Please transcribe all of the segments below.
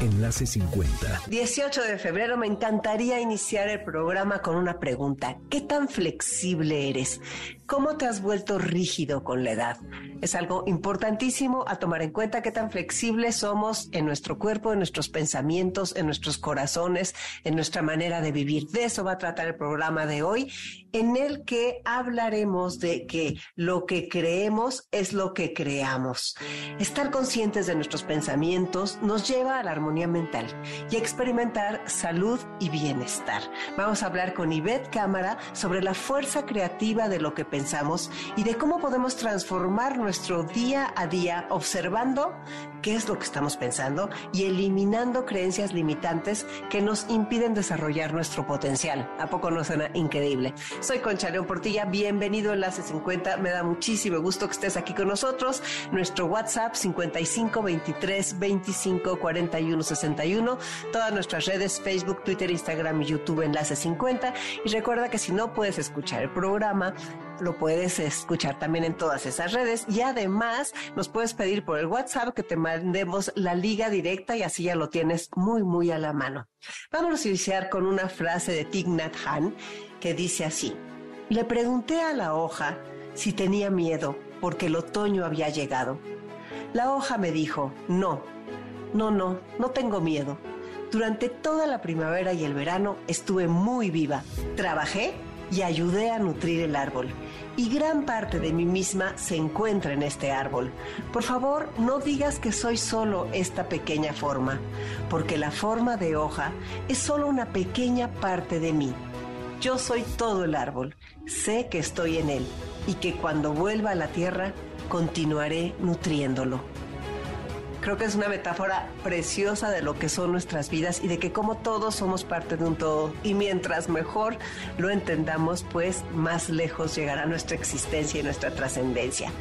Enlace 50. 18 de febrero me encantaría iniciar el programa con una pregunta. ¿Qué tan flexible eres? ¿Cómo te has vuelto rígido con la edad? Es algo importantísimo a tomar en cuenta qué tan flexibles somos en nuestro cuerpo, en nuestros pensamientos, en nuestros corazones, en nuestra manera de vivir. De eso va a tratar el programa de hoy, en el que hablaremos de que lo que creemos es lo que creamos. Estar conscientes de nuestros pensamientos nos lleva a la armonía mental y a experimentar salud y bienestar. Vamos a hablar con Ivette Cámara sobre la fuerza creativa de lo que pensamos y de cómo podemos transformar nuestro día a día observando qué es lo que estamos pensando y eliminando creencias limitantes que nos impiden desarrollar nuestro potencial. ¿A poco no suena increíble? Soy Concha León Portilla, bienvenido a Enlace 50, me da muchísimo gusto que estés aquí con nosotros. Nuestro WhatsApp 55 23 25 41 61, todas nuestras redes Facebook, Twitter, Instagram y YouTube Enlace 50 y recuerda que si no puedes escuchar el programa, lo puedes escuchar también en todas esas redes y además nos puedes pedir por el WhatsApp que te mandemos la liga directa y así ya lo tienes muy, muy a la mano. Vamos a iniciar con una frase de Thich Nhat que dice así. Le pregunté a la hoja si tenía miedo porque el otoño había llegado. La hoja me dijo, no, no, no, no tengo miedo. Durante toda la primavera y el verano estuve muy viva. Trabajé y ayudé a nutrir el árbol y gran parte de mí misma se encuentra en este árbol. Por favor, no digas que soy solo esta pequeña forma, porque la forma de hoja es solo una pequeña parte de mí. Yo soy todo el árbol, sé que estoy en él y que cuando vuelva a la tierra continuaré nutriéndolo. Creo que es una metáfora preciosa de lo que son nuestras vidas y de que como todos somos parte de un todo. Y mientras mejor lo entendamos, pues más lejos llegará nuestra existencia y nuestra trascendencia.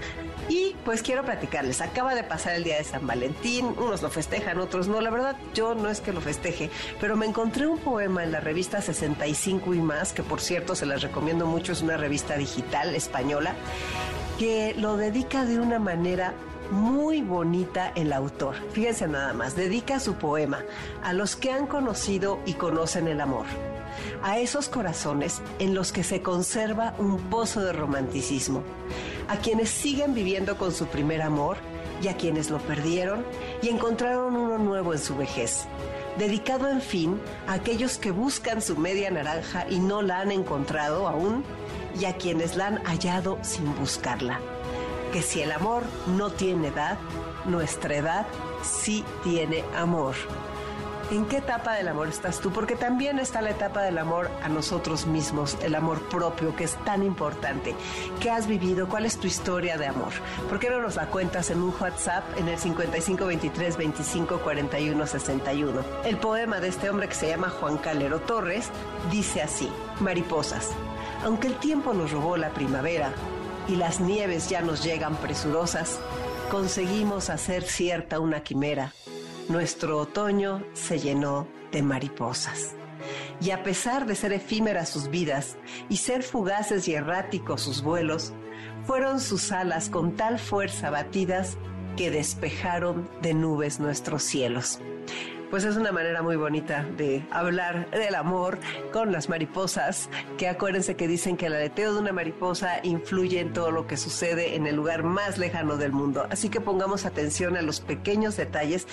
Y pues quiero platicarles, acaba de pasar el día de San Valentín, unos lo festejan, otros no, la verdad yo no es que lo festeje, pero me encontré un poema en la revista 65 y más, que por cierto se las recomiendo mucho, es una revista digital española, que lo dedica de una manera muy bonita el autor. Fíjense nada más, dedica su poema a los que han conocido y conocen el amor, a esos corazones en los que se conserva un pozo de romanticismo, a quienes siguen viviendo con su primer amor y a quienes lo perdieron y encontraron uno nuevo en su vejez. Dedicado, en fin, a aquellos que buscan su media naranja y no la han encontrado aún, y a quienes la han hallado sin buscarla que si el amor no tiene edad, nuestra edad sí tiene amor. ¿En qué etapa del amor estás tú? Porque también está la etapa del amor a nosotros mismos, el amor propio, que es tan importante. ¿Qué has vivido? ¿Cuál es tu historia de amor? ¿Por qué no nos la cuentas en un WhatsApp en el 5523 25 61? El poema de este hombre que se llama Juan Calero Torres dice así: Mariposas. Aunque el tiempo nos robó la primavera, y las nieves ya nos llegan presurosas, conseguimos hacer cierta una quimera. Nuestro otoño se llenó de mariposas. Y a pesar de ser efímeras sus vidas y ser fugaces y erráticos sus vuelos, fueron sus alas con tal fuerza batidas que despejaron de nubes nuestros cielos pues es una manera muy bonita de hablar del amor con las mariposas, que acuérdense que dicen que el aleteo de una mariposa influye en todo lo que sucede en el lugar más lejano del mundo. Así que pongamos atención a los pequeños detalles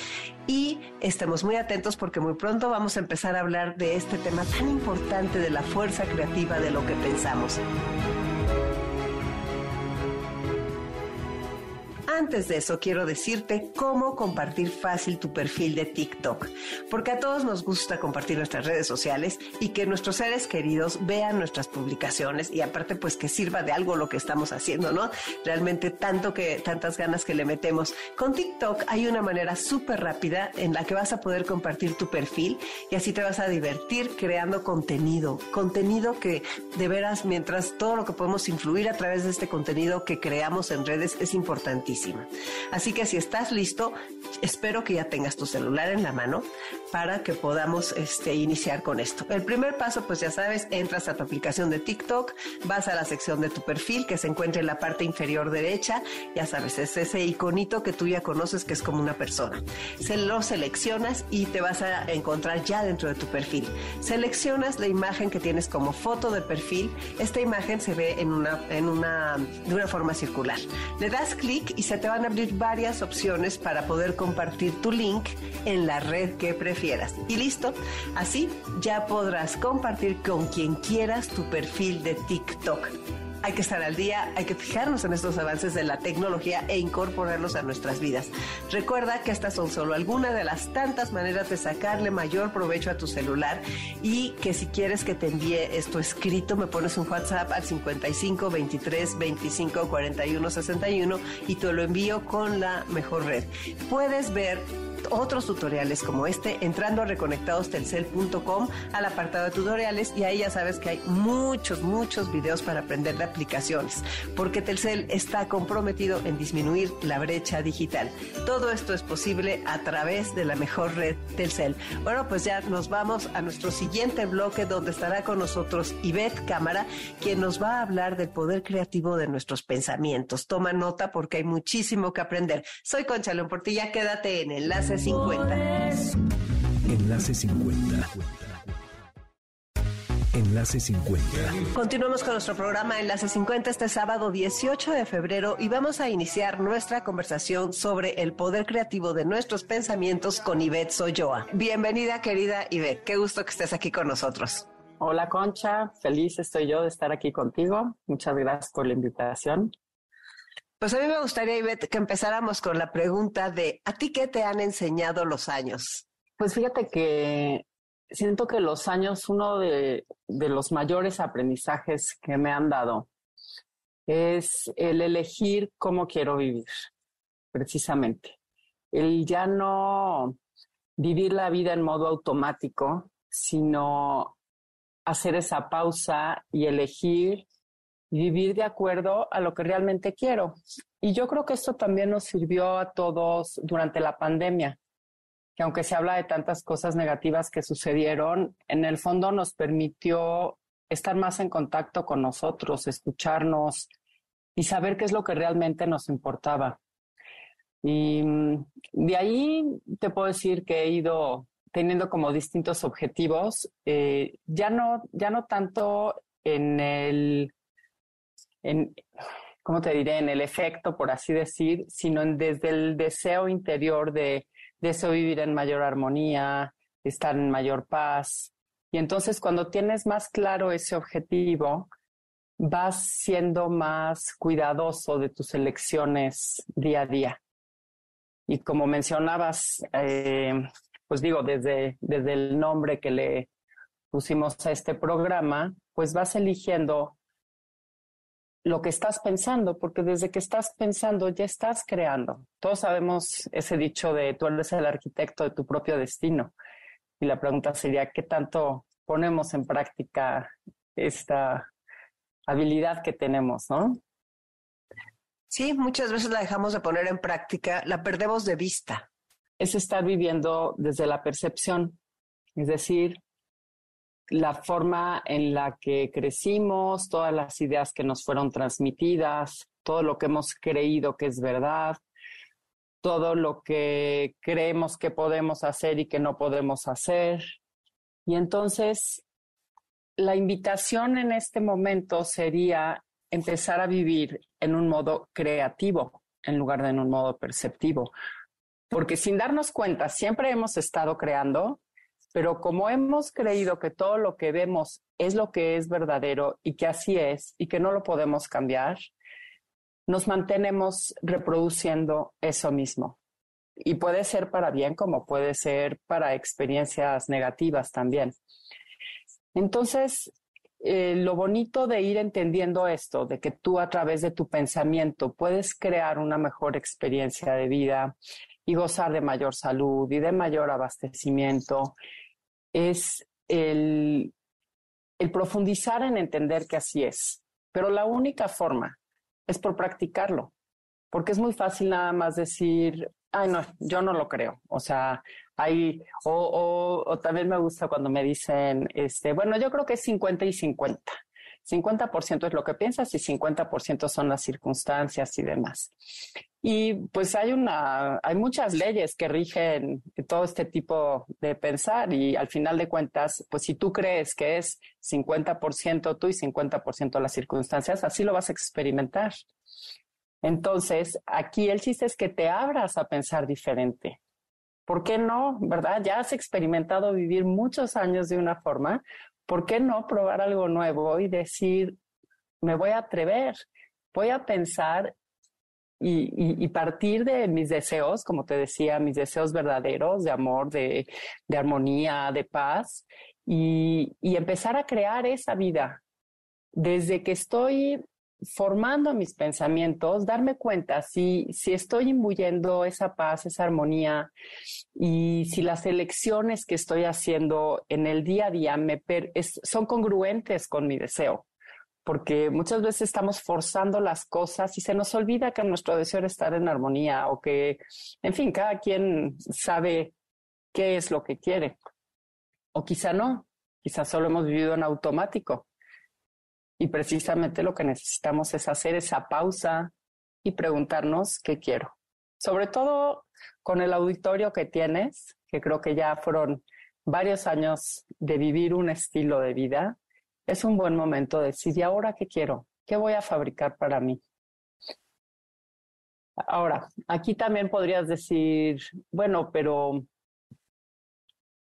y estemos muy atentos porque muy pronto vamos a empezar a hablar de este tema tan importante de la fuerza creativa de lo que pensamos. Antes de eso, quiero decirte cómo compartir fácil tu perfil de TikTok, porque a todos nos gusta compartir nuestras redes sociales y que nuestros seres queridos vean nuestras publicaciones y aparte pues que sirva de algo lo que estamos haciendo, ¿no? Realmente tanto que tantas ganas que le metemos. Con TikTok hay una manera súper rápida en la que vas a poder compartir tu perfil y así te vas a divertir creando contenido, contenido que de veras mientras todo lo que podemos influir a través de este contenido que creamos en redes es Así que si estás listo, espero que ya tengas tu celular en la mano para que podamos este, iniciar con esto. El primer paso, pues ya sabes, entras a tu aplicación de TikTok, vas a la sección de tu perfil que se encuentra en la parte inferior derecha, ya sabes, es ese iconito que tú ya conoces que es como una persona. Se lo seleccionas y te vas a encontrar ya dentro de tu perfil. Seleccionas la imagen que tienes como foto de perfil. Esta imagen se ve en una, en una, de una forma circular. Le das clic y se te van a abrir varias opciones para poder compartir tu link en la red que prefieras. Y listo, así ya podrás compartir con quien quieras tu perfil de TikTok hay que estar al día, hay que fijarnos en estos avances de la tecnología e incorporarlos a nuestras vidas. Recuerda que estas son solo algunas de las tantas maneras de sacarle mayor provecho a tu celular y que si quieres que te envíe esto escrito, me pones un WhatsApp al 55 23 25 41 61 y te lo envío con la mejor red. Puedes ver otros tutoriales como este entrando a reconectadostelcel.com al apartado de tutoriales y ahí ya sabes que hay muchos, muchos videos para aprender de aplicaciones, porque Telcel está comprometido en disminuir la brecha digital. Todo esto es posible a través de la mejor red Telcel. Bueno, pues ya nos vamos a nuestro siguiente bloque donde estará con nosotros Ivette Cámara, quien nos va a hablar del poder creativo de nuestros pensamientos. Toma nota porque hay muchísimo que aprender. Soy Concha León Portilla, quédate en Enlace 50. Enlace 50. Enlace 50. Continuamos con nuestro programa Enlace 50 este sábado 18 de febrero y vamos a iniciar nuestra conversación sobre el poder creativo de nuestros pensamientos con Ivette Soyoa. Bienvenida querida Ivette, qué gusto que estés aquí con nosotros. Hola Concha, feliz estoy yo de estar aquí contigo. Muchas gracias por la invitación. Pues a mí me gustaría, Ivette, que empezáramos con la pregunta de ¿a ti qué te han enseñado los años? Pues fíjate que siento que los años, uno de, los mayores aprendizajes que me han dado es el elegir cómo quiero vivir, precisamente. El ya no vivir la vida en modo automático, sino hacer esa pausa y elegir vivir de acuerdo a lo que realmente quiero. Y yo creo que esto también nos sirvió a todos durante la pandemia que aunque se habla de tantas cosas negativas que sucedieron, en el fondo nos permitió estar más en contacto con nosotros, escucharnos y saber qué es lo que realmente nos importaba. Y mm, de ahí te puedo decir que he ido teniendo como distintos objetivos, eh, ya, no, ya no tanto en el, en, ¿cómo te diré? En el efecto, por así decir, sino en, desde el deseo interior de deseo vivir en mayor armonía, estar en mayor paz. Y entonces cuando tienes más claro ese objetivo, vas siendo más cuidadoso de tus elecciones día a día. Y como mencionabas, eh, pues digo, desde, desde el nombre que le pusimos a este programa, pues vas eligiendo lo que estás pensando, porque desde que estás pensando ya estás creando. Todos sabemos ese dicho de tú eres el arquitecto de tu propio destino. Y la pregunta sería, ¿qué tanto ponemos en práctica esta habilidad que tenemos, no? Sí, muchas veces la dejamos de poner en práctica, la perdemos de vista. Es estar viviendo desde la percepción, es decir, la forma en la que crecimos, todas las ideas que nos fueron transmitidas, todo lo que hemos creído que es verdad, todo lo que creemos que podemos hacer y que no podemos hacer. Y entonces, la invitación en este momento sería empezar a vivir en un modo creativo en lugar de en un modo perceptivo. Porque sin darnos cuenta, siempre hemos estado creando, pero como hemos creído que todo lo que vemos es lo que es verdadero y que así es y que no lo podemos cambiar, nos mantenemos reproduciendo eso mismo. Y puede ser para bien como puede ser para experiencias negativas también. Entonces, eh, lo bonito de ir entendiendo esto, de que tú a través de tu pensamiento puedes crear una mejor experiencia de vida y gozar de mayor salud y de mayor abastecimiento, es el, profundizar en entender que así es. Pero la única forma es por practicarlo, porque es muy fácil nada más decir, ay, no, yo no lo creo. O sea, hay, o, o, también me gusta cuando me dicen, este, bueno, yo creo que es 50 y 50. 50% es lo que piensas y 50% son las circunstancias y demás. Y pues hay una, hay muchas leyes que rigen todo este tipo de pensar y al final de cuentas, pues si tú crees que es 50% tú y 50% las circunstancias, así lo vas a experimentar. Entonces, aquí el chiste es que te abras a pensar diferente. ¿Por qué no? ¿Verdad? Ya has experimentado vivir muchos años de una forma. ¿Por qué no probar algo nuevo y decir, me voy a atrever, voy a pensar y, partir de mis deseos, como te decía, mis deseos verdaderos de amor, de, armonía, de paz, y empezar a crear esa vida. Desde que estoy formando mis pensamientos, darme cuenta si, si estoy imbuyendo esa paz, esa armonía y si las elecciones que estoy haciendo en el día a día me son congruentes con mi deseo. Porque muchas veces estamos forzando las cosas y se nos olvida que nuestro deseo es estar en armonía o que, en fin, cada quien sabe qué es lo que quiere. O quizá no, quizá solo hemos vivido en automático y precisamente lo que necesitamos es hacer esa pausa y preguntarnos qué quiero. Sobre todo con el auditorio que tienes, que creo que ya fueron varios años de vivir un estilo de vida, es un buen momento de decir, ¿y ahora qué quiero? ¿Qué voy a fabricar para mí? Ahora, aquí también podrías decir, bueno, pero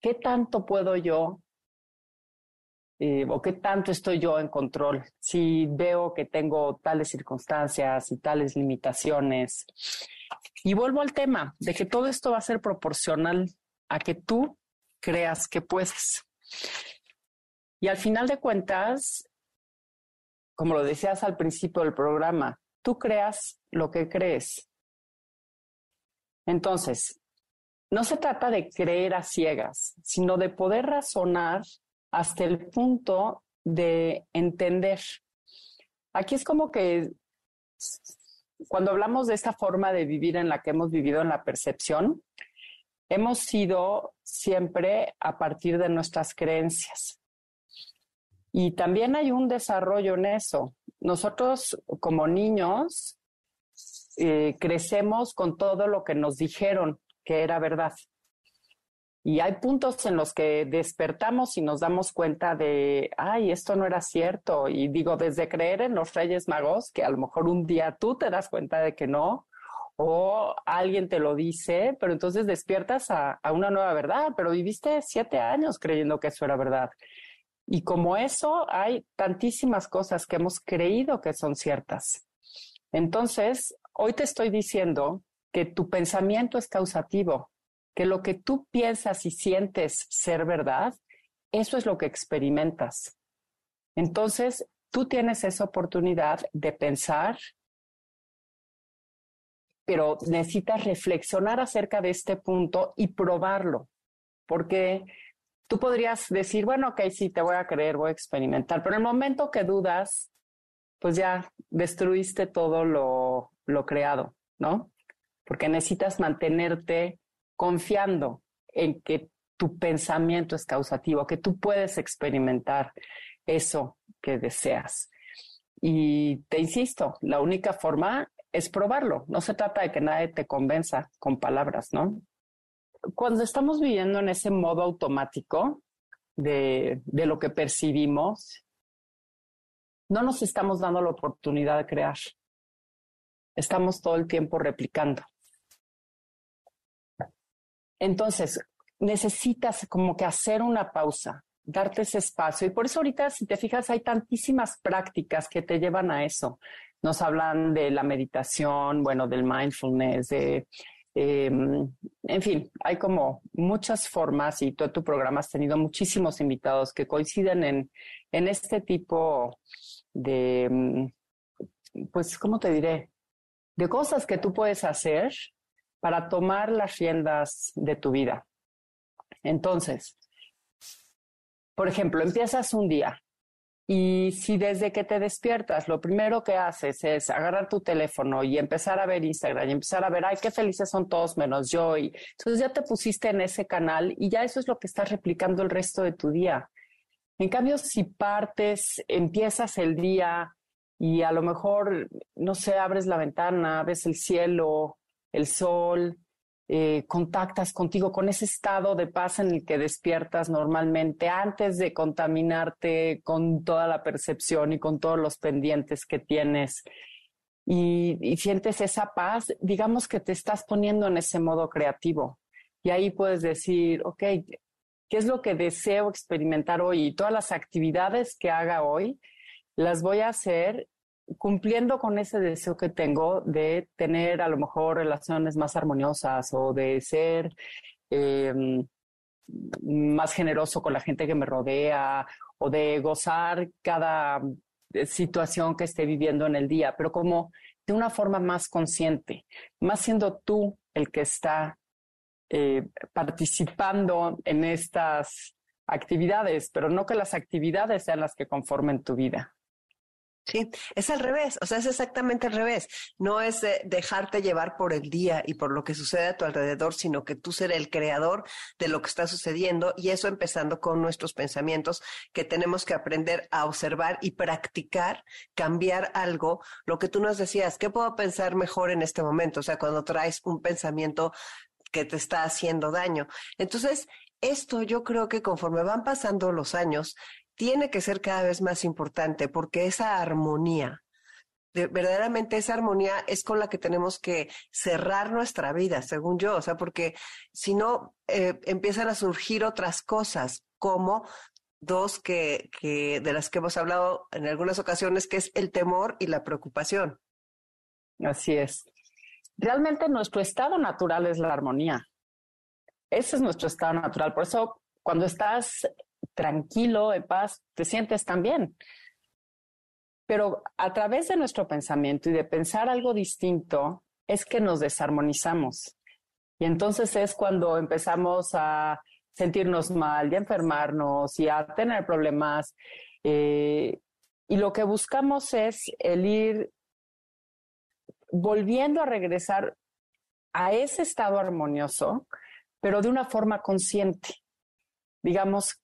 ¿qué tanto puedo yo eh, o qué tanto estoy yo en control, si veo que tengo tales circunstancias y tales limitaciones. Y vuelvo al tema de que todo esto va a ser proporcional a que tú creas que puedes. Y al final de cuentas, como lo decías al principio del programa, tú creas lo que crees. Entonces, no se trata de creer a ciegas, sino de poder razonar hasta el punto de entender. Aquí es como que cuando hablamos de esta forma de vivir en la que hemos vivido en la percepción, hemos sido siempre a partir de nuestras creencias. Y también hay un desarrollo en eso. Nosotros como niños eh, crecemos con todo lo que nos dijeron que era verdad. Y hay puntos en los que despertamos y nos damos cuenta de, ay, esto no era cierto. Y digo, desde creer en los Reyes Magos, que a lo mejor un día tú te das cuenta de que no, o alguien te lo dice, pero entonces despiertas a, a una nueva verdad, pero viviste siete años creyendo que eso era verdad. Y como eso, hay tantísimas cosas que hemos creído que son ciertas. Entonces, hoy te estoy diciendo que tu pensamiento es causativo, que lo que tú piensas y sientes ser verdad, eso es lo que experimentas. Entonces, tú tienes esa oportunidad de pensar, pero necesitas reflexionar acerca de este punto y probarlo, porque tú podrías decir, bueno, ok, sí, te voy a creer, voy a experimentar, pero en el momento que dudas, pues ya destruiste todo lo, lo creado, ¿no? Porque necesitas mantenerte confiando en que tu pensamiento es causativo, que tú puedes experimentar eso que deseas. Y te insisto, la única forma es probarlo. No se trata de que nadie te convenza con palabras, ¿no? Cuando estamos viviendo en ese modo automático de, lo que percibimos, no nos estamos dando la oportunidad de crear. Estamos todo el tiempo replicando. Entonces, necesitas como que hacer una pausa, darte ese espacio. Y por eso ahorita, si te fijas, hay tantísimas prácticas que te llevan a eso. nos hablan de la meditación, bueno, del mindfulness, de, em, en fin, hay como muchas formas y tú, tu programa has tenido muchísimos invitados que coinciden en, en este tipo de, em, pues, ¿cómo te diré? De cosas que tú puedes hacer para tomar las riendas de tu vida. Entonces, por ejemplo, empiezas un día y si desde que te despiertas lo primero que haces es agarrar tu teléfono y empezar a ver Instagram y empezar a ver, ay, qué felices son todos menos yo. Y entonces ya te pusiste en ese canal y ya eso es lo que estás replicando el resto de tu día. En cambio, si partes, empiezas el día y a lo mejor, no sé, abres la ventana, ves el cielo, el sol, eh, contactas contigo con ese estado de paz en el que despiertas normalmente antes de contaminarte con toda la percepción y con todos los pendientes que tienes. Y, y, sientes esa paz, digamos que te estás poniendo en ese modo creativo. Y ahí puedes decir, ok, ¿qué es lo que deseo experimentar hoy? Y todas las actividades que haga hoy, las voy a hacer cumpliendo con ese deseo que tengo de tener a lo mejor relaciones más armoniosas o de ser em, más generoso con la gente que me rodea o de gozar cada eh, situación que esté viviendo en el día, pero como de una forma más consciente, más siendo tú el que está eh, participando en estas actividades, pero no que las actividades sean las que conformen tu vida. Sí, es al revés, o sea, es exactamente al revés. No es dejarte llevar por el día y por lo que sucede a tu alrededor, sino que tú ser el creador de lo que está sucediendo y eso empezando con nuestros pensamientos que tenemos que aprender a observar y practicar, cambiar algo. Lo que tú nos decías, ¿qué puedo pensar mejor en este momento? O sea, cuando traes un pensamiento que te está haciendo daño. Entonces, esto yo creo que conforme van pasando los años, tiene que ser cada vez más importante porque esa armonía, verdaderamente esa armonía es con la que tenemos que cerrar nuestra vida, según yo, o sea, porque si no, eh, empiezan a surgir otras cosas como dos que, de las que hemos hablado en algunas ocasiones, que es el temor y la preocupación. Así es. Realmente nuestro estado natural es la armonía. Ese es nuestro estado natural. Por eso, cuando estás tranquilo, en paz, te sientes tan bien. Pero a través de nuestro pensamiento y de pensar algo distinto, es que nos desarmonizamos. Y entonces es cuando empezamos a sentirnos mal y a enfermarnos y a tener problemas. Eh, y lo que buscamos es el ir volviendo a regresar a ese estado armonioso, pero de una forma consciente. Digamos,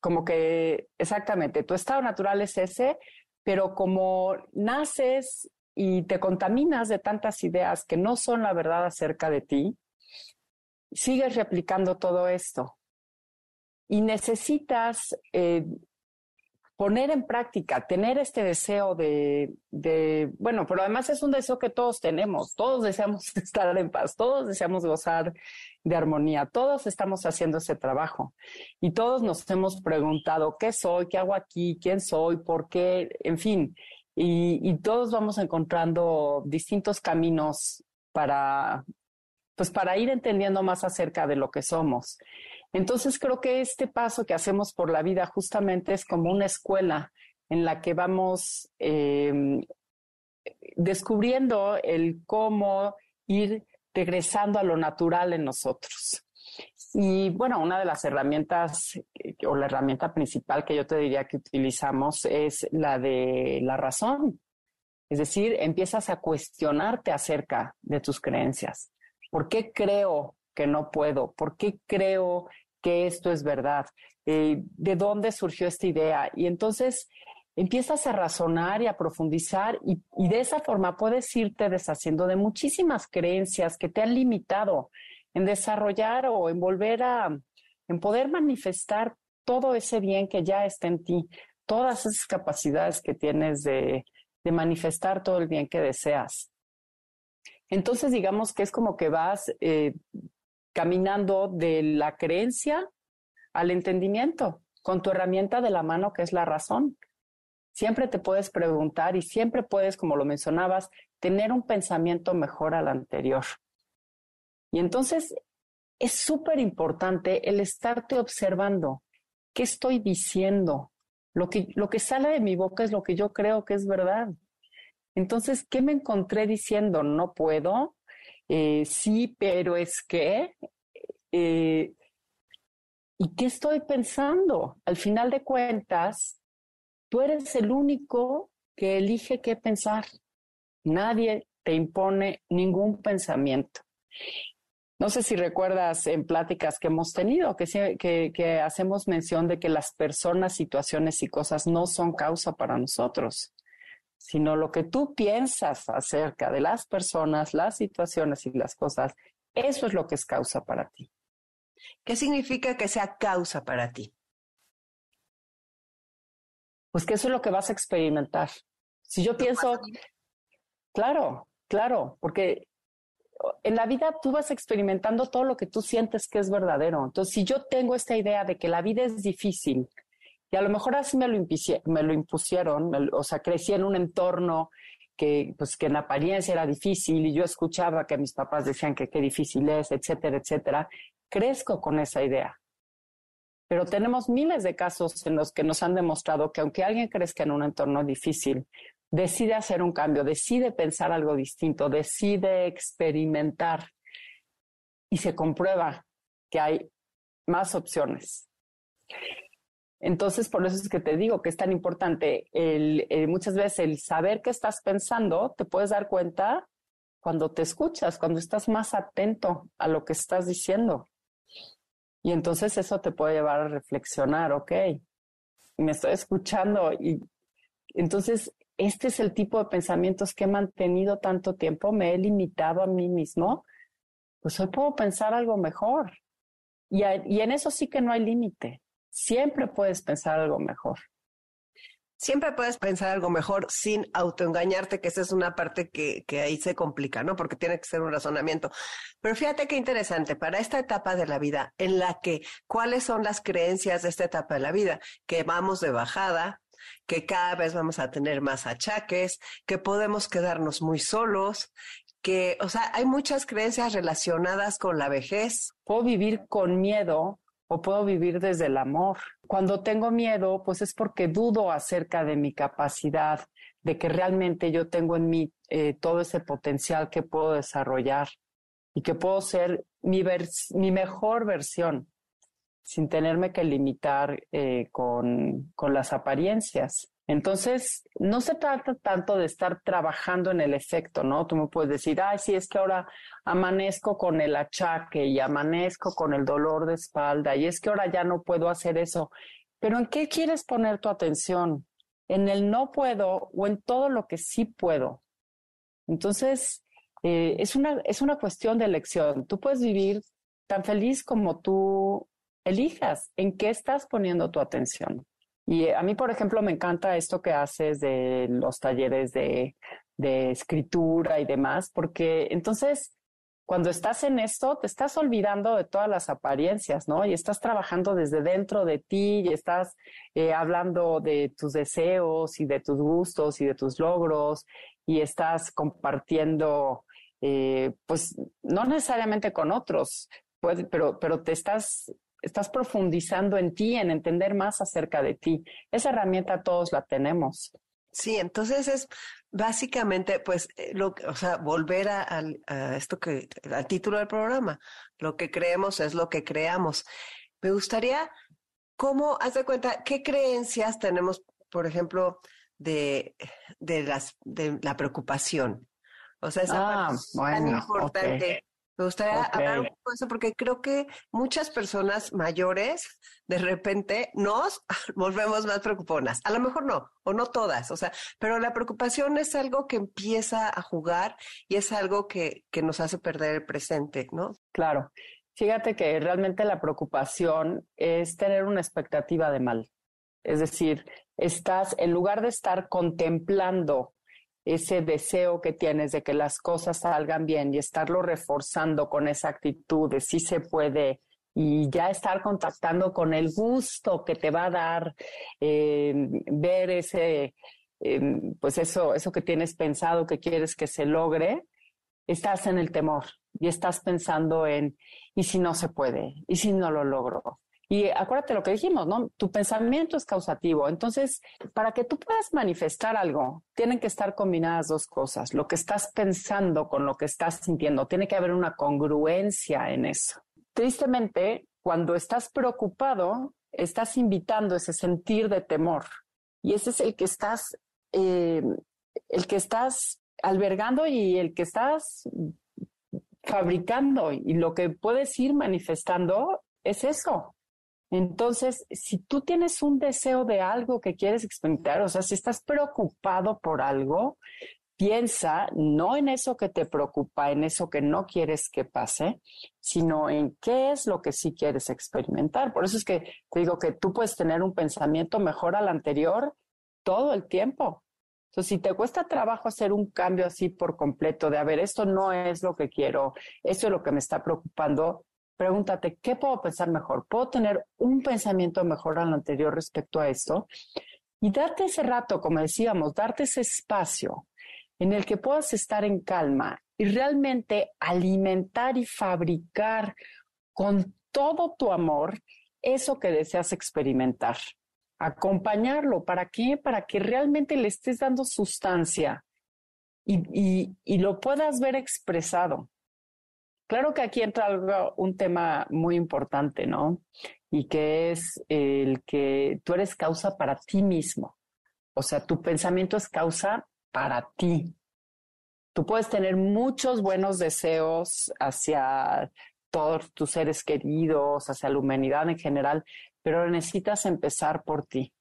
como que exactamente, tu estado natural es ese, pero como naces y te contaminas de tantas ideas que no son la verdad acerca de ti, sigues replicando todo esto. Y necesitas eh, poner en práctica, tener este deseo de, bueno, pero además es un deseo que todos tenemos, todos deseamos estar en paz, todos deseamos gozar de armonía, todos estamos haciendo ese trabajo. Y todos nos hemos preguntado qué soy, qué hago aquí, quién soy, por qué, en fin, y, y todos vamos encontrando distintos caminos para, pues para ir entendiendo más acerca de lo que somos. Entonces creo que este paso que hacemos por la vida justamente es como una escuela en la que vamos em, descubriendo el cómo ir regresando a lo natural en nosotros. Y bueno, una de las herramientas eh, o la herramienta principal que yo te diría que utilizamos es la de la razón. Es decir, empiezas a cuestionarte acerca de tus creencias. ¿Por qué creo que no puedo? ¿Por qué creo que esto es verdad? Eh, ¿De dónde surgió esta idea? Y entonces empiezas a razonar y a profundizar y, de esa forma puedes irte deshaciendo de muchísimas creencias que te han limitado en desarrollar o en volver a, en poder manifestar todo ese bien que ya está en ti, todas esas capacidades que tienes de, de manifestar todo el bien que deseas. Entonces, digamos que es como que vas eh, caminando de la creencia al entendimiento, con tu herramienta de la mano que es la razón. Siempre te puedes preguntar y siempre puedes, como lo mencionabas, tener un pensamiento mejor al anterior. Y entonces es súper importante el estarte observando qué estoy diciendo. Lo que, lo que sale de mi boca es lo que yo creo que es verdad. Entonces, ¿qué me encontré diciendo? No puedo. Eh, sí, pero es que. Eh, ¿Y qué estoy pensando? Al final de cuentas, tú eres el único que elige qué pensar. Nadie te impone ningún pensamiento. No sé si recuerdas en pláticas que hemos tenido que, que, hacemos mención de que las personas, situaciones y cosas no son causa para nosotros, sino lo que tú piensas acerca de las personas, las situaciones y las cosas, eso es lo que es causa para ti. ¿Qué significa que sea causa para ti? Pues que eso es lo que vas a experimentar. Si yo pienso, claro, claro, porque en la vida tú vas experimentando todo lo que tú sientes que es verdadero. Entonces, si yo tengo esta idea de que la vida es difícil, y a lo mejor así me lo, me lo impusieron, o sea, crecí en un entorno que, pues, que en apariencia era difícil y yo escuchaba que mis papás decían que qué difícil es, etcétera, etcétera, crezco con esa idea. Pero tenemos miles de casos en los que nos han demostrado que aunque alguien crezca en un entorno difícil, decide hacer un cambio, decide pensar algo distinto, decide experimentar y se comprueba que hay más opciones. Entonces, por eso es que te digo que es tan importante. El, muchas veces el saber qué estás pensando, te puedes dar cuenta cuando te escuchas, cuando estás más atento a lo que estás diciendo. Y entonces eso te puede llevar a reflexionar, ok, me estoy escuchando y entonces este es el tipo de pensamientos que he mantenido tanto tiempo, me he limitado a mí mismo, pues hoy puedo pensar algo mejor. Y, y en eso sí que no hay límite. Siempre puedes pensar algo mejor. Siempre puedes pensar algo mejor sin autoengañarte, que esa es una parte que, que ahí se complica, ¿no? Porque tiene que ser un razonamiento. Pero fíjate qué interesante, para esta etapa de la vida, en la que, ¿cuáles son las creencias de esta etapa de la vida? Que vamos de bajada, que cada vez vamos a tener más achaques, que podemos quedarnos muy solos, que, o sea, hay muchas creencias relacionadas con la vejez. Puedo vivir con miedo o puedo vivir desde el amor. Cuando tengo miedo, pues es porque dudo acerca de mi capacidad, de que realmente yo tengo en mí eh, todo ese potencial que puedo desarrollar y que puedo ser mi, mejor versión sin tenerme que limitar eh, con las apariencias. Entonces, no se trata tanto de estar trabajando en el efecto, ¿no? Tú me puedes decir, ay, sí, es que ahora amanezco con el achaque y amanezco con el dolor de espalda y es que ahora ya no puedo hacer eso. Pero ¿en qué quieres poner tu atención? ¿En el no puedo o en todo lo que sí puedo? Entonces, eh, es, una, es una cuestión de elección. Tú puedes vivir tan feliz como tú elijas en qué estás poniendo tu atención. Y eh, a mí, por ejemplo, me encanta esto que haces de los talleres de, escritura y demás, porque entonces cuando estás en esto, te estás olvidando de todas las apariencias, ¿no? Y estás trabajando desde dentro de ti y estás eh, hablando de tus deseos y de tus gustos y de tus logros y estás compartiendo, eh, pues no necesariamente con otros, pero, pero te estás estás profundizando en ti, en entender más acerca de ti. Esa herramienta todos la tenemos. Sí, entonces es básicamente, pues, eh, lo, o sea, volver a, esto que, al título del programa, lo que creemos es lo que creamos. Me gustaría, ¿cómo, haz de cuenta, qué creencias tenemos, por ejemplo, de, de, las, de la preocupación? O sea, esa ah, tan importante. Me gustaría hablar un poco de eso porque creo que muchas personas mayores de repente nos volvemos más preocuponas. A lo mejor no, o no todas, o sea, pero la preocupación es algo que empieza a jugar y es algo que, que nos hace perder el presente, ¿no? Claro. Fíjate que realmente la preocupación es tener una expectativa de mal. Es decir, estás, en lugar de estar contemplando ese deseo que tienes de que las cosas salgan bien y estarlo reforzando con esa actitud de si se puede, y ya estar contactando con el gusto que te va a dar eh, ver ese, eh, pues eso, eso que tienes pensado que quieres que se logre, estás en el temor y estás pensando en, ¿y si no se puede? ¿Y si no lo logro? Y acuérdate lo que dijimos, ¿no? Tu pensamiento es causativo. Entonces, para que tú puedas manifestar algo, tienen que estar combinadas dos cosas. Lo que estás pensando con lo que estás sintiendo. Tiene que haber una congruencia en eso. Tristemente, cuando estás preocupado, estás invitando ese sentir de temor. Y ese es el que estás, eh, el que estás albergando y el que estás fabricando. Y lo que puedes ir manifestando es eso. Entonces, si tú tienes un deseo de algo que quieres experimentar, o sea, si estás preocupado por algo, piensa no en eso que te preocupa, en eso que no quieres que pase, sino en qué es lo que sí quieres experimentar. Por eso es que te digo que tú puedes tener un pensamiento mejor al anterior todo el tiempo. Entonces, si te cuesta trabajo hacer un cambio así por completo, de a ver, esto no es lo que quiero, esto es lo que me está preocupando, pregúntate, ¿qué puedo pensar mejor? ¿Puedo tener un pensamiento mejor al anterior respecto a esto? Y darte ese rato, como decíamos, darte ese espacio en el que puedas estar en calma y realmente alimentar y fabricar con todo tu amor eso que deseas experimentar. Acompañarlo, ¿para qué? Para que realmente le estés dando sustancia y, y lo puedas ver expresado. Claro que aquí entra algo, un tema muy importante, ¿no? Y que es el que tú eres causa para ti mismo. O sea, tu pensamiento es causa para ti. Tú puedes tener muchos buenos deseos hacia todos tus seres queridos, hacia la humanidad en general, pero necesitas empezar por ti.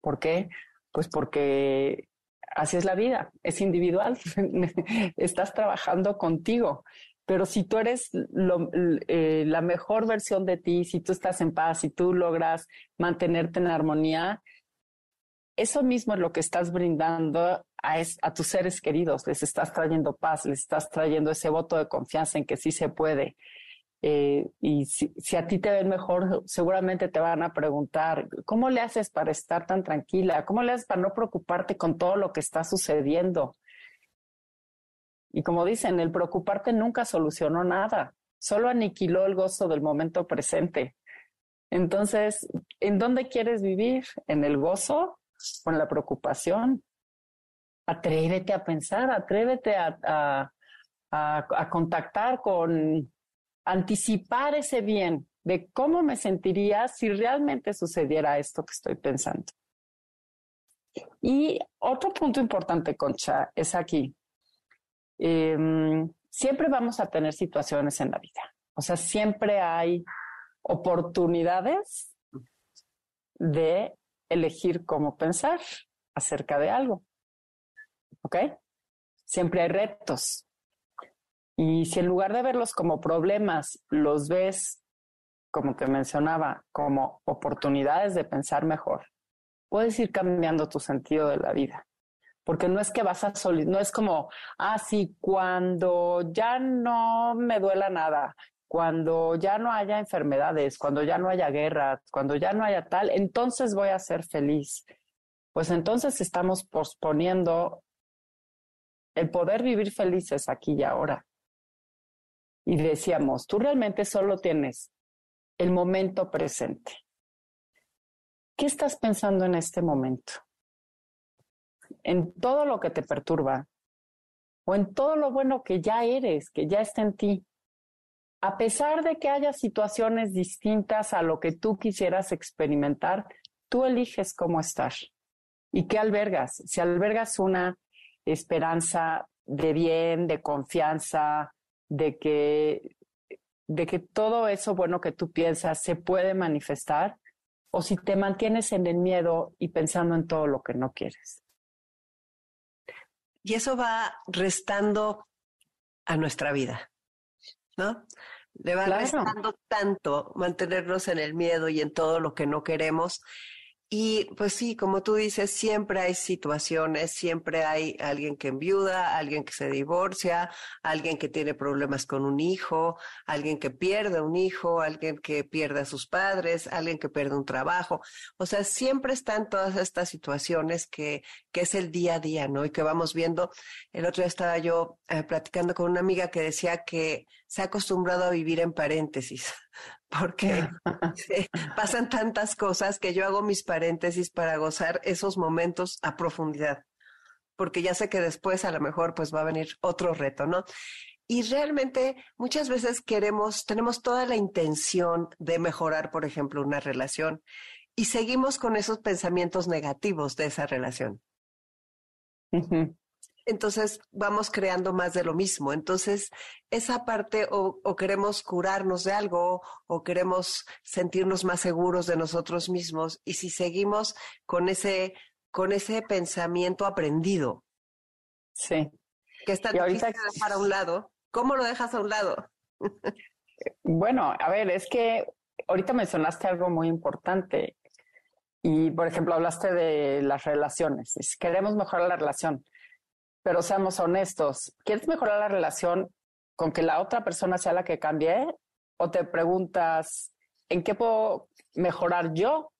¿Por qué? Pues porque así es la vida, es individual, estás trabajando contigo. Pero si tú eres eh, la mejor versión de ti, si tú estás en paz, si tú logras mantenerte en armonía, eso mismo es lo que estás brindando a, a, tus seres queridos. Les estás trayendo paz, les estás trayendo ese voto de confianza en que sí se puede. Eh, y si, a ti te ven mejor, seguramente te van a preguntar, ¿cómo le haces para estar tan tranquila? ¿Cómo le haces para no preocuparte con todo lo que está sucediendo? Y como dicen, el preocuparte nunca solucionó nada, solo aniquiló el gozo del momento presente. Entonces, ¿en dónde quieres vivir? ¿En el gozo en la preocupación? Atrévete a pensar, atrévete a contactar con anticipar ese bien de cómo me sentiría si realmente sucediera esto que estoy pensando. Y otro punto importante, Concha, es aquí. Em, siempre vamos a tener situaciones en la vida. O sea, siempre hay oportunidades de elegir cómo pensar acerca de algo. ¿Ok? Siempre hay retos. Y si en lugar de verlos como problemas, los ves, como te mencionaba, como oportunidades de pensar mejor, puedes ir cambiando tu sentido de la vida. Porque no es que vas a no es como, ah, sí, cuando ya no me duela nada, cuando ya no haya enfermedades, cuando ya no haya guerras, cuando ya no haya tal, entonces voy a ser feliz. Pues entonces estamos posponiendo el poder vivir felices aquí y ahora y decíamos, tú realmente solo tienes el momento presente. ¿Qué estás pensando en este momento? En todo lo que te perturba o en todo lo bueno que ya eres, que ya está en ti. A pesar de que haya situaciones distintas a lo que tú quisieras experimentar, tú eliges cómo estar. ¿Y qué albergas? Si albergas una esperanza de bien, de confianza, de que, de que todo eso bueno que tú piensas se puede manifestar o si te mantienes en el miedo y pensando en todo lo que no quieres. Y eso va restando a nuestra vida, ¿no? Le va restando tanto mantenernos en el miedo y en todo lo que no queremos. Y pues sí, como tú dices, siempre hay situaciones, siempre hay alguien que enviuda, alguien que se divorcia, alguien que tiene problemas con un hijo, alguien que pierde un hijo, alguien que pierde a sus padres, alguien que pierde un trabajo. O sea, siempre están todas estas situaciones que, que es el día a día, ¿no? Y que vamos viendo. El otro día estaba yo eh, platicando con una amiga que decía que se ha acostumbrado a vivir en paréntesis, porque pasan tantas cosas que yo hago mis paréntesis para gozar esos momentos a profundidad, porque ya sé que después a lo mejor pues va a venir otro reto, ¿no? Y realmente muchas veces queremos, tenemos toda la intención de mejorar, por ejemplo, una relación y seguimos con esos pensamientos negativos de esa relación entonces vamos creando más de lo mismo. Entonces, esa parte o, queremos curarnos de algo o queremos sentirnos más seguros de nosotros mismos y si seguimos con ese, con ese pensamiento aprendido. Sí. Que está difícil de dejar a un lado. ¿Cómo lo dejas a un lado? bueno, a ver, es que ahorita mencionaste algo muy importante. Y, por ejemplo, hablaste de las relaciones. Queremos mejorar la relación, pero seamos honestos, ¿quieres mejorar la relación con que la otra persona sea la que cambie? ¿O te preguntas, ¿en qué puedo mejorar yo?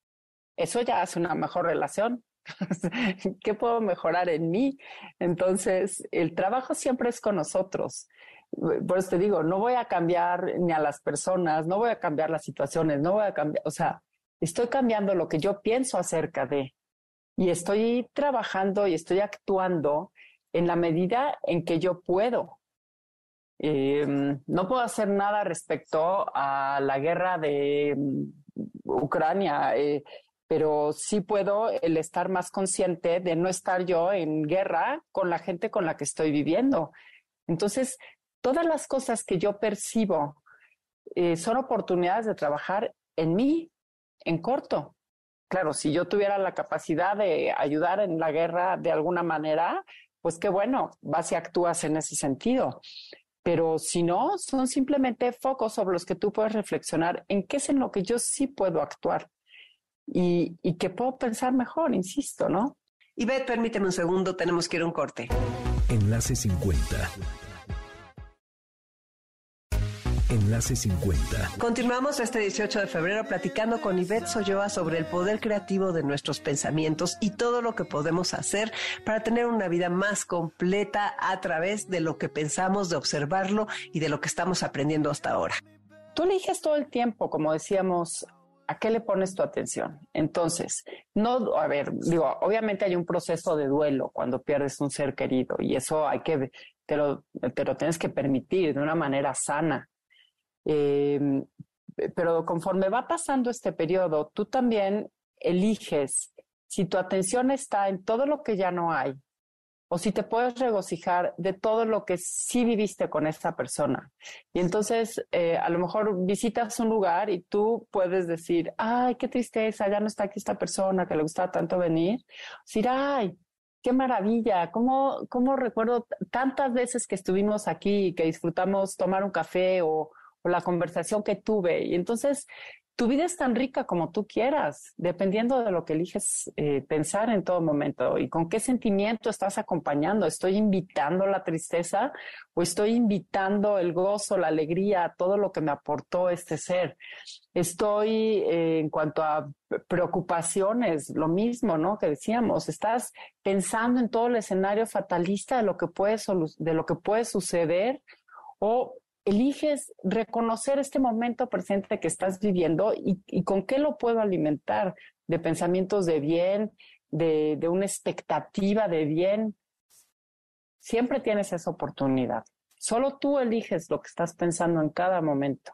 Eso ya hace una mejor relación. ¿Qué puedo mejorar en mí? Entonces, el trabajo siempre es con nosotros. Por eso te digo, no voy a cambiar ni a las personas, no voy a cambiar las situaciones, no voy a cambiar, o sea, estoy cambiando lo que yo pienso acerca de. Y estoy trabajando y estoy actuando en la medida en que yo puedo. Em, no puedo hacer nada respecto a la guerra de mm, Ucrania, eh, pero sí puedo el estar más consciente de no estar yo en guerra con la gente con la que estoy viviendo. Entonces, todas las cosas que yo percibo eh, son oportunidades de trabajar en mí, en corto. Claro, si yo tuviera la capacidad de ayudar en la guerra de alguna manera, pues qué bueno, vas y actúas en ese sentido. Pero si no, son simplemente focos sobre los que tú puedes reflexionar en qué es en lo que yo sí puedo actuar y, y que puedo pensar mejor, insisto, ¿no? Y Beth, permíteme un segundo, tenemos que ir a un corte. Enlace 50 Enlace 50. Continuamos este 18 de febrero platicando con Ivette Soyoa sobre el poder creativo de nuestros pensamientos y todo lo que podemos hacer para tener una vida más completa a través de lo que pensamos, de observarlo y de lo que estamos aprendiendo hasta ahora. Tú eliges todo el tiempo, como decíamos, ¿a qué le pones tu atención? Entonces, no, a ver, digo, obviamente hay un proceso de duelo cuando pierdes un ser querido y eso hay que, te lo, te lo tienes que permitir de una manera sana. Em, pero conforme va pasando este periodo, tú también eliges si tu atención está en todo lo que ya no hay o si te puedes regocijar de todo lo que sí viviste con esta persona. Y entonces, eh, a lo mejor visitas un lugar y tú puedes decir, ay, qué tristeza, ya no está aquí esta persona que le gustaba tanto venir. Decir, ay, qué maravilla, cómo, cómo recuerdo tantas veces que estuvimos aquí y que disfrutamos tomar un café o, o la conversación que tuve. Y entonces tu vida es tan rica como tú quieras, dependiendo de lo que eliges eh, pensar en todo momento y con qué sentimiento estás acompañando. ¿Estoy invitando la tristeza o estoy invitando el gozo, la alegría, todo lo que me aportó este ser? Estoy eh, en cuanto a preocupaciones, lo mismo, ¿no? Que decíamos, estás pensando en todo el escenario fatalista de lo que puede, de lo que puede suceder o eliges reconocer este momento presente que estás viviendo y, con qué lo puedo alimentar de pensamientos de bien, de, una expectativa de bien. Siempre tienes esa oportunidad. Solo tú eliges lo que estás pensando en cada momento.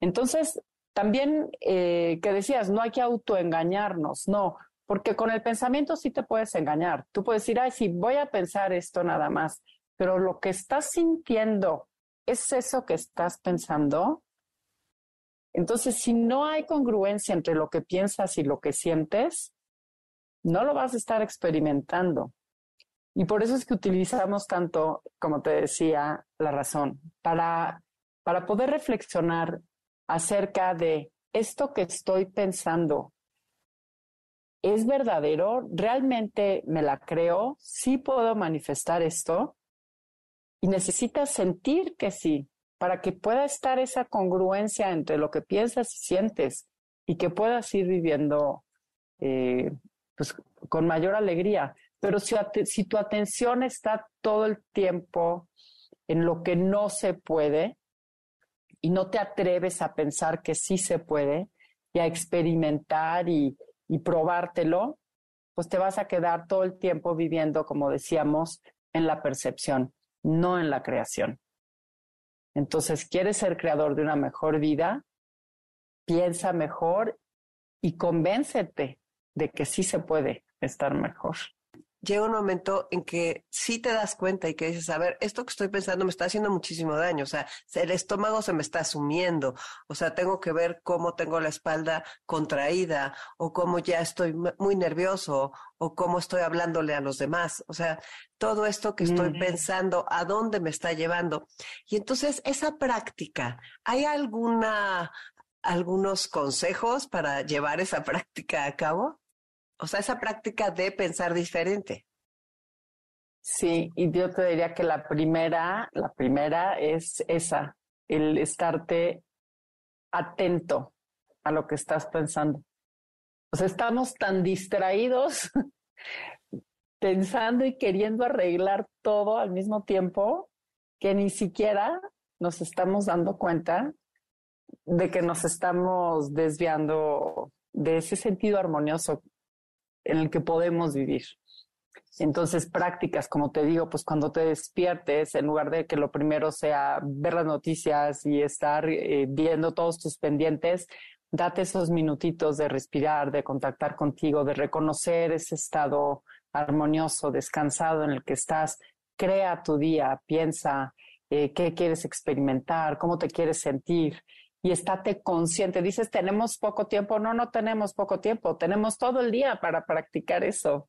Entonces, también eh, que decías, no hay que autoengañarnos, no, porque con el pensamiento sí te puedes engañar. Tú puedes decir, ay, sí, voy a pensar esto nada más, pero lo que estás sintiendo ¿Es eso que estás pensando? Entonces, si no hay congruencia entre lo que piensas y lo que sientes, no lo vas a estar experimentando. Y por eso es que utilizamos tanto, como te decía, la razón, para, para poder reflexionar acerca de esto que estoy pensando, ¿es verdadero? ¿Realmente me la creo? ¿Sí puedo manifestar esto? Y necesitas sentir que sí, para que pueda estar esa congruencia entre lo que piensas y sientes y que puedas ir viviendo eh, pues, con mayor alegría. Pero si, tu atención está todo el tiempo en lo que no se puede y no te atreves a pensar que sí se puede y a experimentar y, y probártelo, pues te vas a quedar todo el tiempo viviendo, como decíamos, en la percepción, no en la creación. Entonces, ¿quieres ser creador de una mejor vida? Piensa mejor y convéncete de que sí se puede estar mejor llega un momento en que sí te das cuenta y que dices, a ver, esto que estoy pensando me está haciendo muchísimo daño, o sea, el estómago se me está sumiendo, o sea, tengo que ver cómo tengo la espalda contraída o cómo ya estoy muy nervioso o cómo estoy hablándole a los demás, o sea, todo esto que estoy pensando, a dónde me está llevando. Y entonces, esa práctica, ¿hay alguna, algunos consejos para llevar esa práctica a cabo? O sea, esa práctica de pensar diferente. Sí, y yo te diría que la primera, la primera es esa, el estarte atento a lo que estás pensando. O sea, estamos tan distraídos pensando y queriendo arreglar todo al mismo tiempo que ni siquiera nos estamos dando cuenta de que nos estamos desviando de ese sentido armonioso en el que podemos vivir. Entonces, prácticas, como te digo, pues cuando te despiertes, en lugar de que lo primero sea ver las noticias y estar eh, viendo todos tus pendientes, date esos minutitos de respirar, de contactar contigo, de reconocer ese estado armonioso, descansado en el que estás. Crea tu día, piensa eh, qué quieres experimentar, cómo te quieres sentir y estate consciente. Dices, tenemos poco tiempo. No, no tenemos poco tiempo. Tenemos todo el día para practicar eso,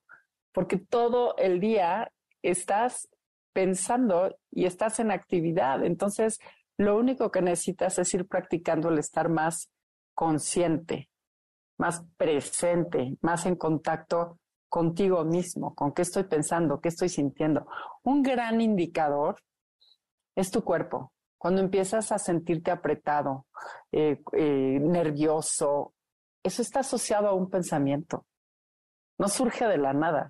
porque todo el día estás pensando y estás en actividad. Entonces, lo único que necesitas es ir practicando el estar más consciente, más presente, más en contacto contigo mismo, con qué estoy pensando, qué estoy sintiendo. Un gran indicador es tu cuerpo. Cuando empiezas a sentirte apretado, eh, eh, nervioso, eso está asociado a un pensamiento. No surge de la nada.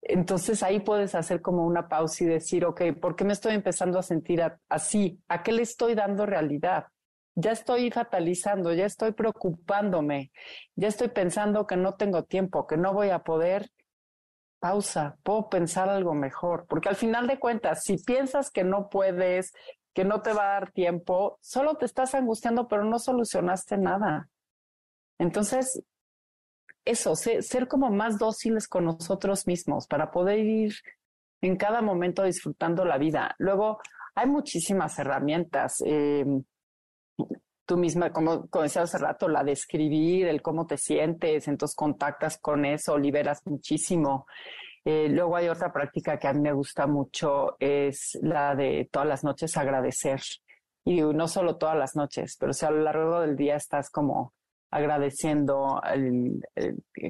Entonces ahí puedes hacer como una pausa y decir, ok, ¿por qué me estoy empezando a sentir así? ¿A qué le estoy dando realidad? Ya estoy fatalizando, ya estoy preocupándome, ya estoy pensando que no tengo tiempo, que no voy a poder pausa, puedo pensar algo mejor, porque al final de cuentas, si piensas que no puedes, que no te va a dar tiempo, solo te estás angustiando, pero no solucionaste nada. Entonces, eso, ser, como más dóciles con nosotros mismos para poder ir en cada momento disfrutando la vida. Luego, hay muchísimas herramientas. Eh, tú misma, como, como decía hace rato, la de escribir, el cómo te sientes, entonces contactas con eso, liberas muchísimo. Eh, luego hay otra práctica que a mí me gusta mucho, es la de todas las noches agradecer. Y no solo todas las noches, pero si a lo largo del día estás como agradeciendo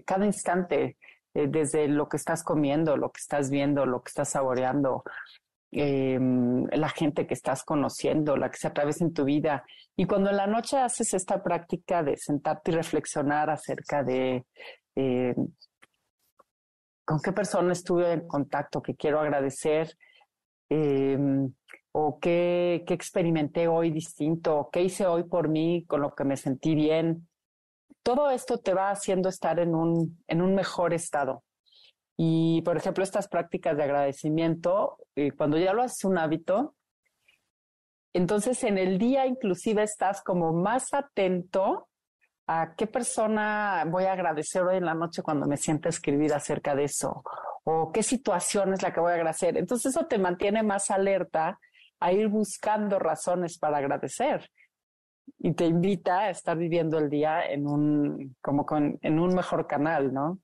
cada instante, eh, desde lo que estás comiendo, lo que estás viendo, lo que estás saboreando, Em, la gente que estás conociendo, la que se atraviesa en tu vida. Y cuando en la noche haces esta práctica de sentarte y reflexionar acerca de em, con qué persona estuve en contacto, que quiero agradecer, em, o qué, qué experimenté hoy distinto, qué hice hoy por mí con lo que me sentí bien. Todo esto te va haciendo estar en un, en un mejor estado. Y, por ejemplo, estas prácticas de agradecimiento, eh, cuando ya lo haces un hábito, entonces en el día inclusive estás como más atento a qué persona voy a agradecer hoy en la noche cuando me sienta a escribir acerca de eso, o qué situación es la que voy a agradecer. Entonces eso te mantiene más alerta a ir buscando razones para agradecer y te invita a estar viviendo el día en un, como con, en un mejor canal, ¿no?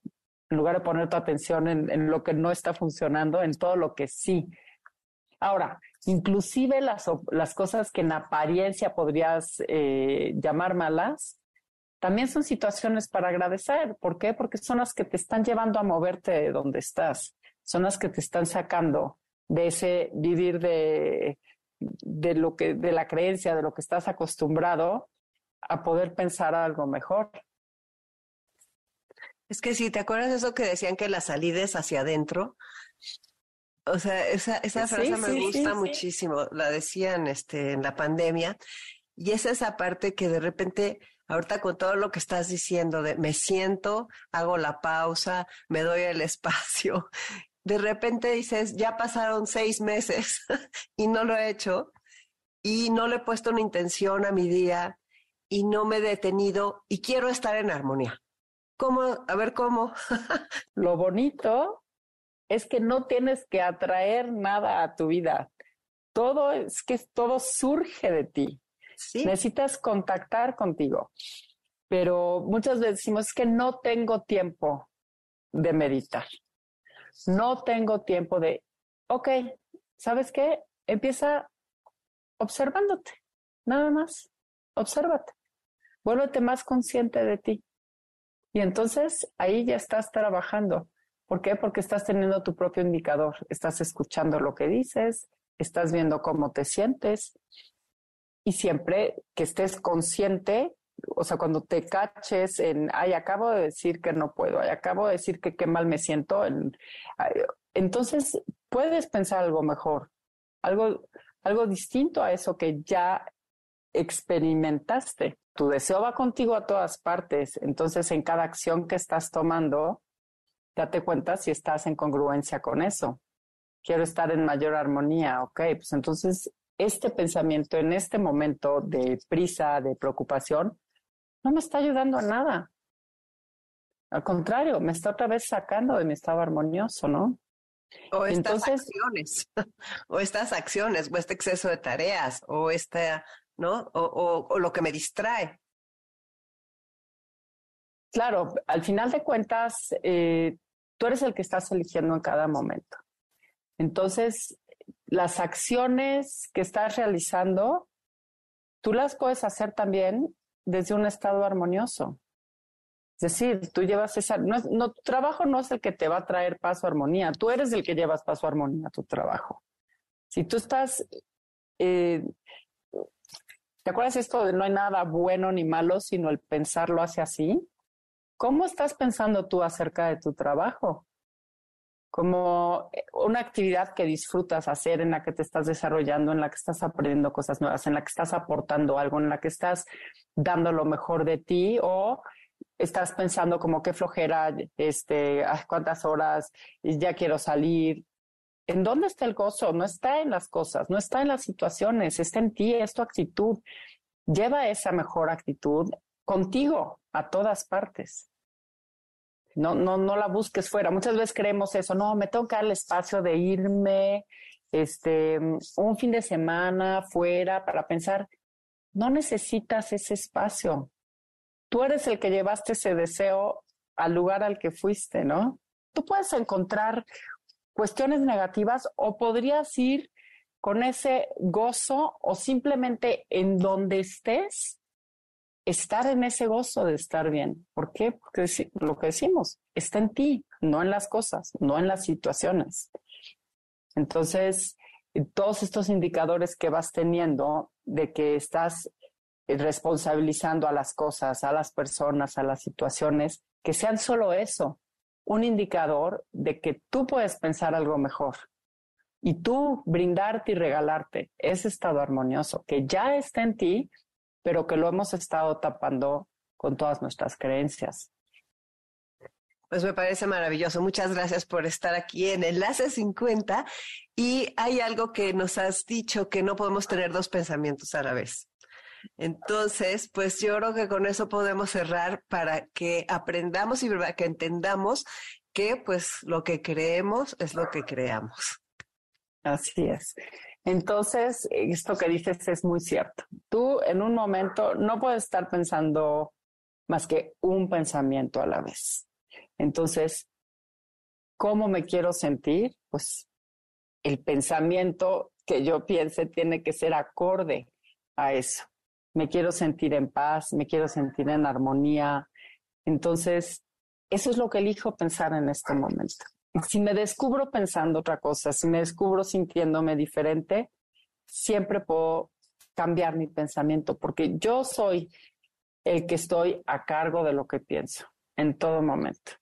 En lugar de poner tu atención en, lo que no está funcionando, en todo lo que sí. Ahora, inclusive las, las cosas que en apariencia podrías eh, llamar malas, también son situaciones para agradecer. ¿Por qué? Porque son las que te están llevando a moverte de donde estás, son las que te están sacando de ese vivir de, de lo que, de la creencia, de lo que estás acostumbrado a poder pensar algo mejor. Es que si te acuerdas de eso que decían que la salida es hacia adentro, o sea, esa, esa frase me gusta muchísimo. La decían este, en la pandemia. Y es esa parte que de repente, ahorita con todo lo que estás diciendo, de me siento, hago la pausa, me doy el espacio. De repente dices, ya pasaron seis meses y no lo he hecho y no le he puesto una intención a mi día y no me he detenido y quiero estar en armonía. ¿Cómo? A ver cómo. lo bonito es que no tienes que atraer nada a tu vida. Todo es que todo surge de ti. Necesitas contactar contigo. Pero muchas veces decimos que no tengo tiempo de meditar. No tengo tiempo de, ok, ¿sabes qué? Empieza observándote, nada más. Obsérvate. Vuélvete más consciente de ti. Y entonces ahí ya estás trabajando. ¿Por qué? Porque estás teniendo tu propio indicador, estás escuchando lo que dices, estás viendo cómo te sientes y siempre que estés consciente, o sea, cuando te caches en, ay, acabo de decir que no puedo, ay, acabo de decir que qué mal me siento, entonces puedes pensar algo mejor, algo, algo distinto a eso que ya experimentaste. Tu deseo va contigo a todas partes, entonces en cada acción que estás tomando, date cuenta si estás en congruencia con eso. Quiero estar en mayor armonía, ok, pues entonces este pensamiento en este momento de prisa, de preocupación, no me está ayudando a nada. Al contrario, me está otra vez sacando de mi estado armonioso, ¿no? O estas acciones, o estas acciones, o este exceso de tareas, o esta, ¿no? O, o lo que me distrae. Claro, al final de cuentas, eh, tú eres el que estás eligiendo en cada momento. Entonces, las acciones que estás realizando, tú las puedes hacer también desde un estado armonioso. Es decir, tú llevas esa, no, tu trabajo no es el que te va a traer paso a armonía, tú eres el que llevas paso a armonía a tu trabajo. Si tú estás, eh, ¿te acuerdas esto de no hay nada bueno ni malo, sino el pensarlo hacia así? ¿Cómo estás pensando tú acerca de tu trabajo? Como eh, una actividad que disfrutas hacer, en la que te estás desarrollando, en la que estás aprendiendo cosas nuevas, en la que estás aportando algo, en la que estás dando lo mejor de ti o estás pensando como qué flojera, este, cuántas horas, ya quiero salir. ¿En dónde está el gozo? No está en las cosas, no está en las situaciones, está en ti, es tu actitud. Lleva esa mejor actitud contigo a todas partes. No, no, no la busques fuera. Muchas veces creemos eso, no, me dar el espacio de irme este, un fin de semana fuera para pensar, no necesitas ese espacio. Tú eres el que llevaste ese deseo al lugar al que fuiste, ¿no? Tú puedes encontrar cuestiones negativas o podrías ir con ese gozo o simplemente en donde estés estar en ese gozo de estar bien. ¿Por qué? Porque lo que decimos está en ti, no en las cosas, no en las situaciones. Entonces, todos estos indicadores que vas teniendo de que estás responsabilizando a las cosas, a las personas, a las situaciones, que sean solo eso, un indicador de que tú puedes pensar algo mejor y tú brindarte y regalarte ese estado armonioso que ya está en ti pero que lo hemos estado tapando con todas nuestras creencias. Pues me parece maravilloso. Muchas gracias por estar aquí en Enlace 50. Y hay algo que nos has dicho, que no podemos tener dos pensamientos a la vez. Entonces, pues yo creo que con eso podemos cerrar para que aprendamos y que entendamos que pues lo que creemos es lo que creamos. Así es. Entonces, esto que dices es muy cierto. Tú en un momento no puedes estar pensando más que un pensamiento a la vez. Entonces, ¿cómo me quiero sentir? Pues el pensamiento que yo piense tiene que ser acorde a eso. Me quiero sentir en paz, me quiero sentir en armonía. Entonces, eso es lo que elijo pensar en este momento. Si me descubro pensando otra cosa, si me descubro sintiéndome diferente, siempre puedo cambiar mi pensamiento, porque yo soy el que estoy a cargo de lo que pienso en todo momento.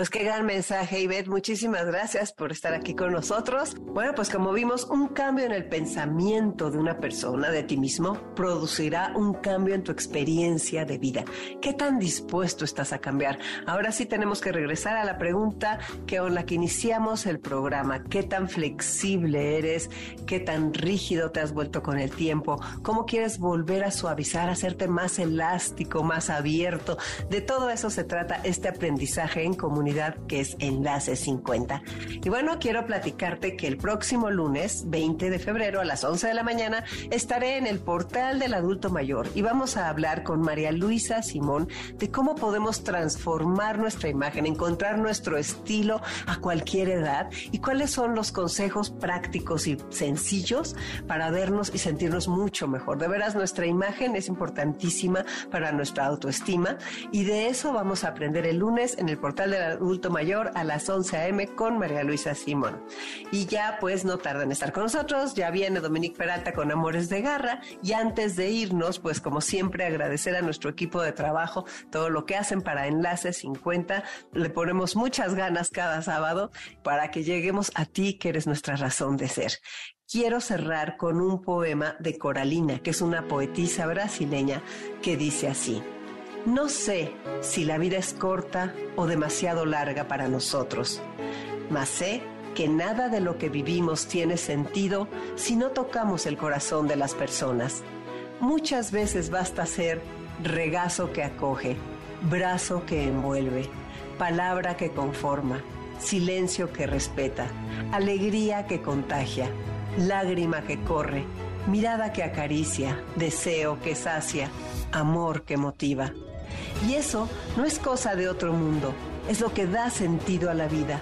Pues qué gran mensaje, Ivette. Muchísimas gracias por estar aquí con nosotros. Bueno, pues como vimos, un cambio en el pensamiento de una persona, de ti mismo, producirá un cambio en tu experiencia de vida. ¿Qué tan dispuesto estás a cambiar? Ahora sí tenemos que regresar a la pregunta que con la que iniciamos el programa. ¿Qué tan flexible eres? ¿Qué tan rígido te has vuelto con el tiempo? ¿Cómo quieres volver a suavizar, hacerte más elástico, más abierto? De todo eso se trata este aprendizaje en comunidad que es Enlace 50. Y bueno, quiero platicarte que el próximo lunes 20 de febrero a las 11 de la mañana estaré en el portal del adulto mayor y vamos a hablar con María Luisa Simón de cómo podemos transformar nuestra imagen, encontrar nuestro estilo a cualquier edad y cuáles son los consejos prácticos y sencillos para vernos y sentirnos mucho mejor. De veras, nuestra imagen es importantísima para nuestra autoestima y de eso vamos a aprender el lunes en el portal del adulto mayor a las 11 a.m. con María Luisa Simón. Y ya pues no tardan en estar con nosotros, ya viene Dominique Peralta con Amores de Garra y antes de irnos pues como siempre agradecer a nuestro equipo de trabajo todo lo que hacen para Enlace 50, le ponemos muchas ganas cada sábado para que lleguemos a ti que eres nuestra razón de ser quiero cerrar con un poema de Coralina, que es una poetisa brasileña, que dice así. No sé si la vida es corta o demasiado larga para nosotros, mas sé que nada de lo que vivimos tiene sentido si no tocamos el corazón de las personas. Muchas veces basta ser regazo que acoge, brazo que envuelve, palabra que conforma, silencio que respeta, alegría que contagia, lágrima que corre, mirada que acaricia, deseo que sacia, amor que motiva. Y eso no es cosa de otro mundo, es lo que da sentido a la vida,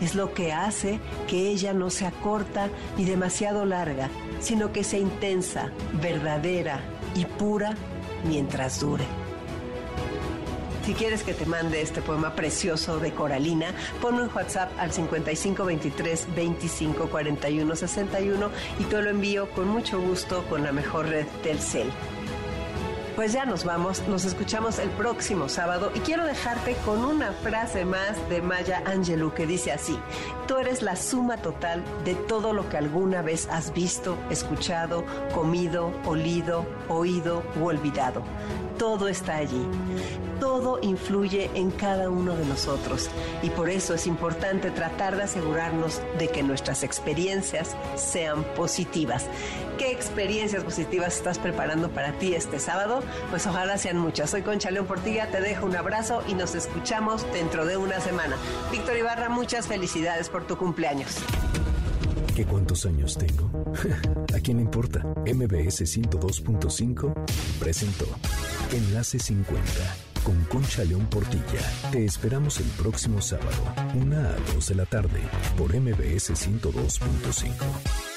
es lo que hace que ella no sea corta ni demasiado larga, sino que sea intensa, verdadera y pura mientras dure. Si quieres que te mande este poema precioso de Coralina, ponlo en WhatsApp al 5523 25 41 61 y te lo envío con mucho gusto con la mejor red del CEL. Pues ya nos vamos, nos escuchamos el próximo sábado y quiero dejarte con una frase más de Maya Angelou que dice así, tú eres la suma total de todo lo que alguna vez has visto, escuchado, comido, olido, oído u olvidado. Todo está allí. Todo influye en cada uno de nosotros y por eso es importante tratar de asegurarnos de que nuestras experiencias sean positivas. ¿Qué experiencias positivas estás preparando para ti este sábado? Pues ojalá sean muchas. Soy Concha León Portilla, te dejo un abrazo y nos escuchamos dentro de una semana. Víctor Ibarra, muchas felicidades por tu cumpleaños. ¿Qué cuántos años tengo? ¿A quién importa? MBS 102.5 presentó Enlace 50 con Concha León Portilla. Te esperamos el próximo sábado, una a 2 de la tarde, por MBS 102.5.